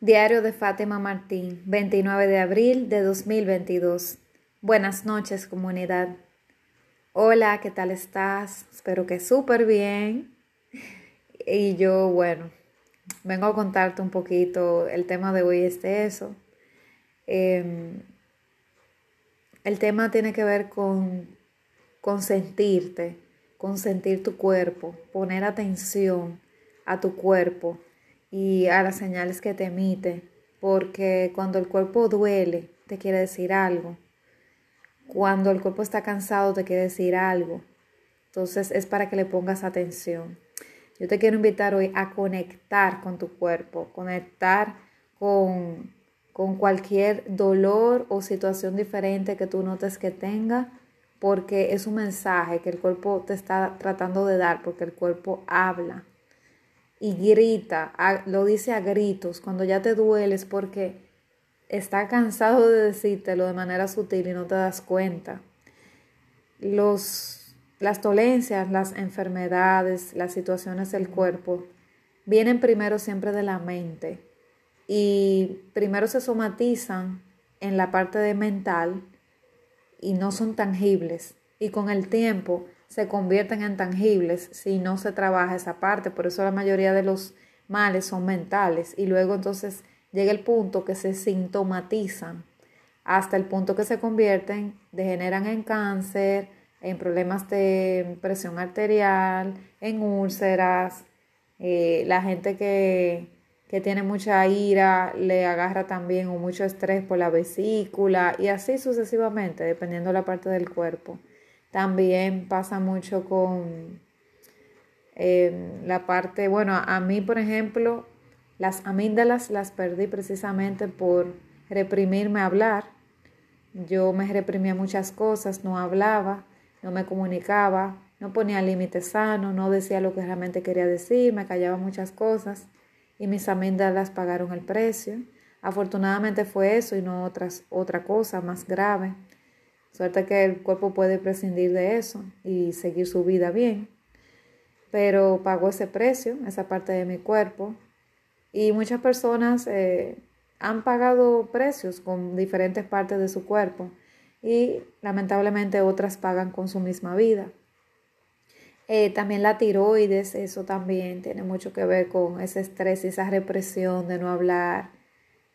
Diario de Fátima Martín, 29 de abril de 2022. Buenas noches, comunidad. Hola, ¿qué tal estás? Espero que súper bien. Y yo, bueno, vengo a contarte un poquito. El tema de hoy es de eso. Em, el tema tiene que ver con consentirte, consentir tu cuerpo, poner atención a tu cuerpo y a las señales que te emite, porque cuando el cuerpo duele, te quiere decir algo. Cuando el cuerpo está cansado, te quiere decir algo. Entonces es para que le pongas atención. Yo te quiero invitar hoy a conectar con tu cuerpo, conectar con, con cualquier dolor o situación diferente que tú notes que tenga, porque es un mensaje que el cuerpo te está tratando de dar, porque el cuerpo habla y grita, lo dice a gritos, cuando ya te dueles porque está cansado de decírtelo de manera sutil y no te das cuenta. Los, las dolencias, las enfermedades, las situaciones del cuerpo vienen primero siempre de la mente y primero se somatizan en la parte de mental y no son tangibles y con el tiempo se convierten en tangibles si no se trabaja esa parte. Por eso la mayoría de los males son mentales y luego entonces llega el punto que se sintomatizan hasta el punto que se convierten, degeneran en cáncer, en problemas de presión arterial, en úlceras. Eh, la gente que, que tiene mucha ira le agarra también o mucho estrés por la vesícula y así sucesivamente, dependiendo de la parte del cuerpo. También pasa mucho con em, la parte, bueno, a mí, por ejemplo, las amígdalas las perdí precisamente por reprimirme a hablar. Yo me reprimía muchas cosas, no hablaba, no me comunicaba, no ponía límites sanos, no decía lo que realmente quería decir, me callaba muchas cosas y mis amígdalas pagaron el precio. Afortunadamente fue eso y no otras, otra cosa más grave. Suerte que el cuerpo puede prescindir de eso y seguir su vida bien. Pero pagó ese precio, esa parte de mi cuerpo. Y muchas personas eh, han pagado precios con diferentes partes de su cuerpo. Y lamentablemente otras pagan con su misma vida. Eh, también la tiroides, eso también tiene mucho que ver con ese estrés y esa represión de no hablar,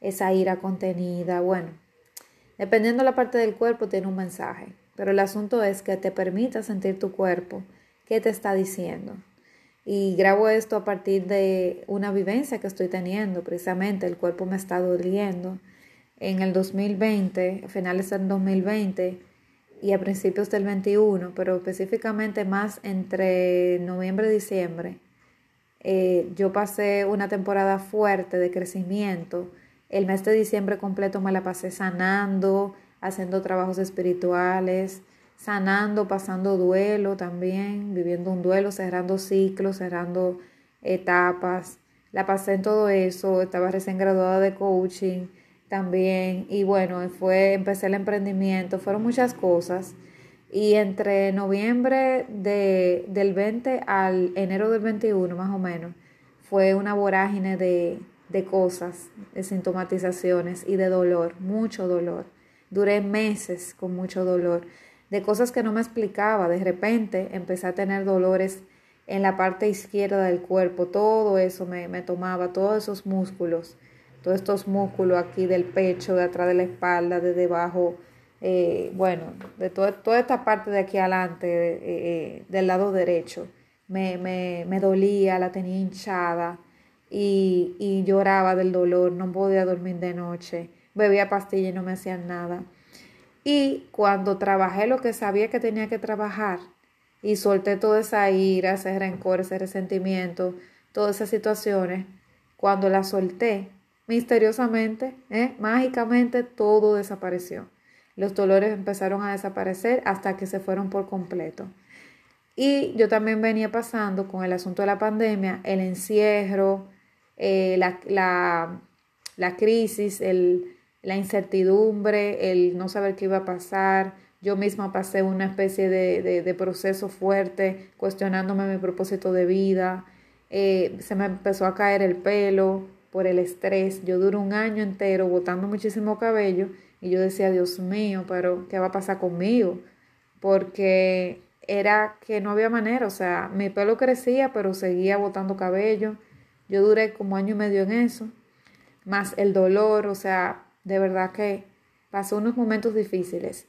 esa ira contenida. Bueno, Dependiendo de la parte del cuerpo tiene un mensaje, pero el asunto es que te permita sentir tu cuerpo, qué te está diciendo. Y grabo esto a partir de una vivencia que estoy teniendo, precisamente el cuerpo me está doliendo. En el 2020, finales del 2020 y a principios del 21, pero específicamente más entre noviembre y diciembre, eh, yo pasé una temporada fuerte de crecimiento el mes de diciembre completo me la pasé sanando, haciendo trabajos espirituales, sanando, pasando duelo también, viviendo un duelo, cerrando ciclos, cerrando etapas. La pasé en todo eso, estaba recién graduada de coaching también y bueno, fue, empecé el emprendimiento, fueron muchas cosas. Y entre noviembre de, del 20 al enero del 21 más o menos, fue una vorágine de, de cosas, de sintomatizaciones y de dolor, mucho dolor. Duré meses con mucho dolor, de cosas que no me explicaba. De repente empecé a tener dolores en la parte izquierda del cuerpo, todo eso me, tomaba, todos esos músculos, todos estos músculos aquí del pecho, de atrás de la espalda, de debajo, eh, bueno, de toda esta parte de aquí adelante, eh, eh, del lado derecho, me, me, me dolía, la tenía hinchada y, lloraba del dolor, no podía dormir de noche, bebía pastillas y no me hacían nada. Y cuando trabajé lo que sabía que tenía que trabajar y solté toda esa ira, ese rencor, ese resentimiento, todas esas situaciones, cuando la solté, misteriosamente, ¿eh? mágicamente, todo desapareció. Los dolores empezaron a desaparecer hasta que se fueron por completo. Y yo también venía pasando con el asunto de la pandemia, el encierro, eh, la, la, la, crisis, el, la incertidumbre, el no saber qué iba a pasar. Yo misma pasé una especie de, de, proceso fuerte, cuestionándome mi propósito de vida. Eh, se me empezó a caer el pelo, por el estrés. Yo duro un año entero botando muchísimo cabello y yo decía, Dios mío, pero ¿qué va a pasar conmigo? Porque era que no había manera, o sea, mi pelo crecía, pero seguía botando cabello. Yo duré como año y medio en eso, más el dolor, o sea, de verdad que pasó unos momentos difíciles.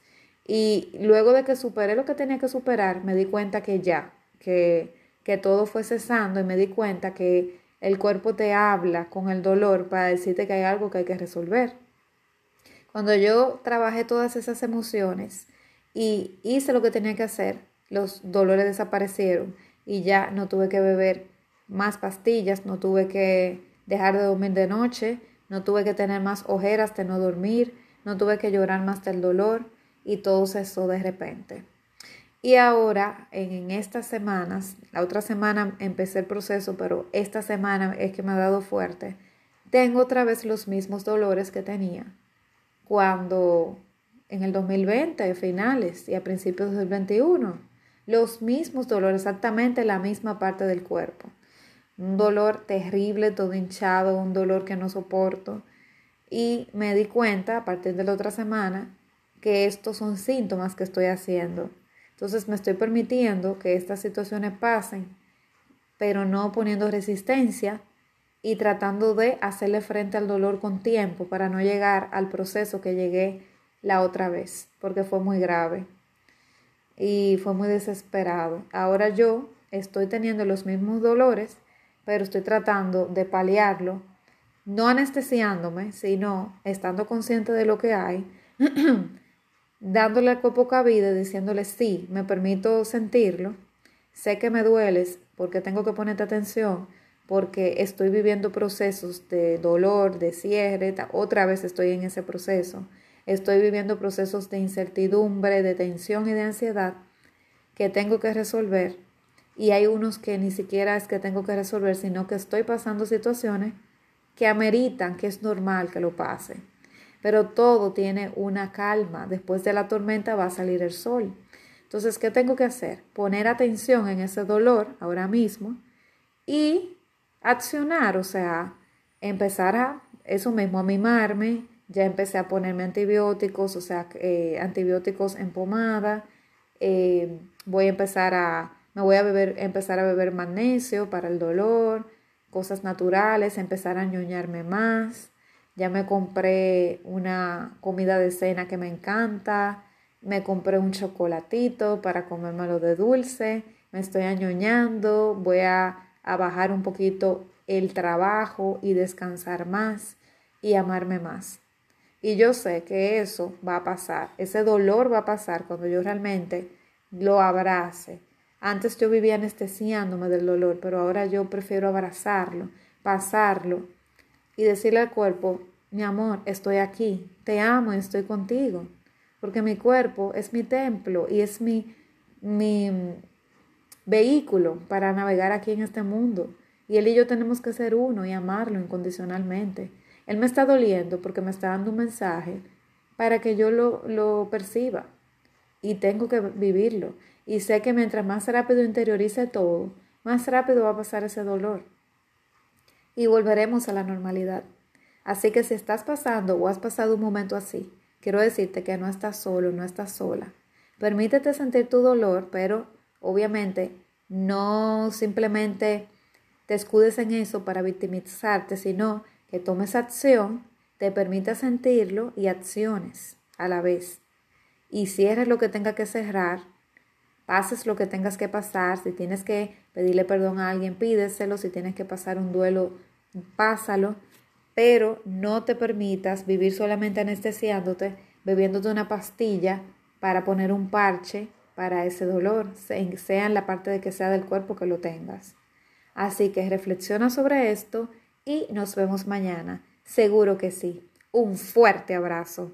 Y luego de que superé lo que tenía que superar, me di cuenta que ya, que, que todo fue cesando y me di cuenta que el cuerpo te habla con el dolor para decirte que hay algo que hay que resolver. Cuando yo trabajé todas esas emociones y hice lo que tenía que hacer, los dolores desaparecieron y ya no tuve que beber más pastillas, no tuve que dejar de dormir de noche, no tuve que tener más ojeras de no dormir, no tuve que llorar más del dolor y todo cesó de repente. Y ahora, en, estas semanas, la otra semana empecé el proceso, pero esta semana es que me ha dado fuerte, tengo otra vez los mismos dolores que tenía cuando en el 2020, finales y a principios del 2021 los mismos dolores, exactamente la misma parte del cuerpo. Un dolor terrible, todo hinchado, un dolor que no soporto. Y me di cuenta a partir de la otra semana que estos son síntomas que estoy haciendo. Entonces me estoy permitiendo que estas situaciones pasen, pero no poniendo resistencia y tratando de hacerle frente al dolor con tiempo para no llegar al proceso que llegué la otra vez, porque fue muy grave y fue muy desesperado. Ahora yo estoy teniendo los mismos dolores, pero estoy tratando de paliarlo, no anestesiándome, sino estando consciente de lo que hay, dándole al cuerpo cabida, diciéndole sí, me permito sentirlo, sé que me dueles porque tengo que ponerte atención, porque estoy viviendo procesos de dolor, de cierre, otra vez estoy en ese proceso estoy viviendo procesos de incertidumbre, de tensión y de ansiedad que tengo que resolver. Y hay unos que ni siquiera es que tengo que resolver, sino que estoy pasando situaciones que ameritan, que es normal que lo pase. Pero todo tiene una calma. Después de la tormenta va a salir el sol. Entonces, ¿qué tengo que hacer? Poner atención en ese dolor ahora mismo y accionar, o sea, empezar a eso mismo, a mimarme, ya empecé a ponerme antibióticos, o sea, eh, antibióticos en pomada. Eh, voy a empezar a, me voy a beber, empezar a beber magnesio para el dolor, cosas naturales, empezar a ñoñarme más. Ya me compré una comida de cena que me encanta. Me compré un chocolatito para comérmelo de dulce. Me estoy añoñando. Voy a, a bajar un poquito el trabajo y descansar más y amarme más. Y yo sé que eso va a pasar, ese dolor va a pasar cuando yo realmente lo abrace. Antes yo vivía anestesiándome del dolor, pero ahora yo prefiero abrazarlo, pasarlo y decirle al cuerpo, mi amor, estoy aquí, te amo y estoy contigo, porque mi cuerpo es mi templo y es mi, mi vehículo para navegar aquí en este mundo. Y él y yo tenemos que ser uno y amarlo incondicionalmente. Él me está doliendo porque me está dando un mensaje para que yo lo, lo perciba y tengo que vivirlo. Y sé que mientras más rápido interiorice todo, más rápido va a pasar ese dolor. Y volveremos a la normalidad. Así que si estás pasando o has pasado un momento así, quiero decirte que no estás solo, no estás sola. Permítete sentir tu dolor, pero obviamente no simplemente te escudes en eso para victimizarte, sino que tomes acción, te permita sentirlo y acciones a la vez. Y cierres lo que tenga que cerrar, pases lo que tengas que pasar, si tienes que pedirle perdón a alguien, pídeselo, si tienes que pasar un duelo, pásalo, pero no te permitas vivir solamente anestesiándote, bebiéndote una pastilla para poner un parche para ese dolor, sea en la parte de que sea del cuerpo que lo tengas. Así que reflexiona sobre esto y nos vemos mañana. Seguro que sí. Un fuerte abrazo.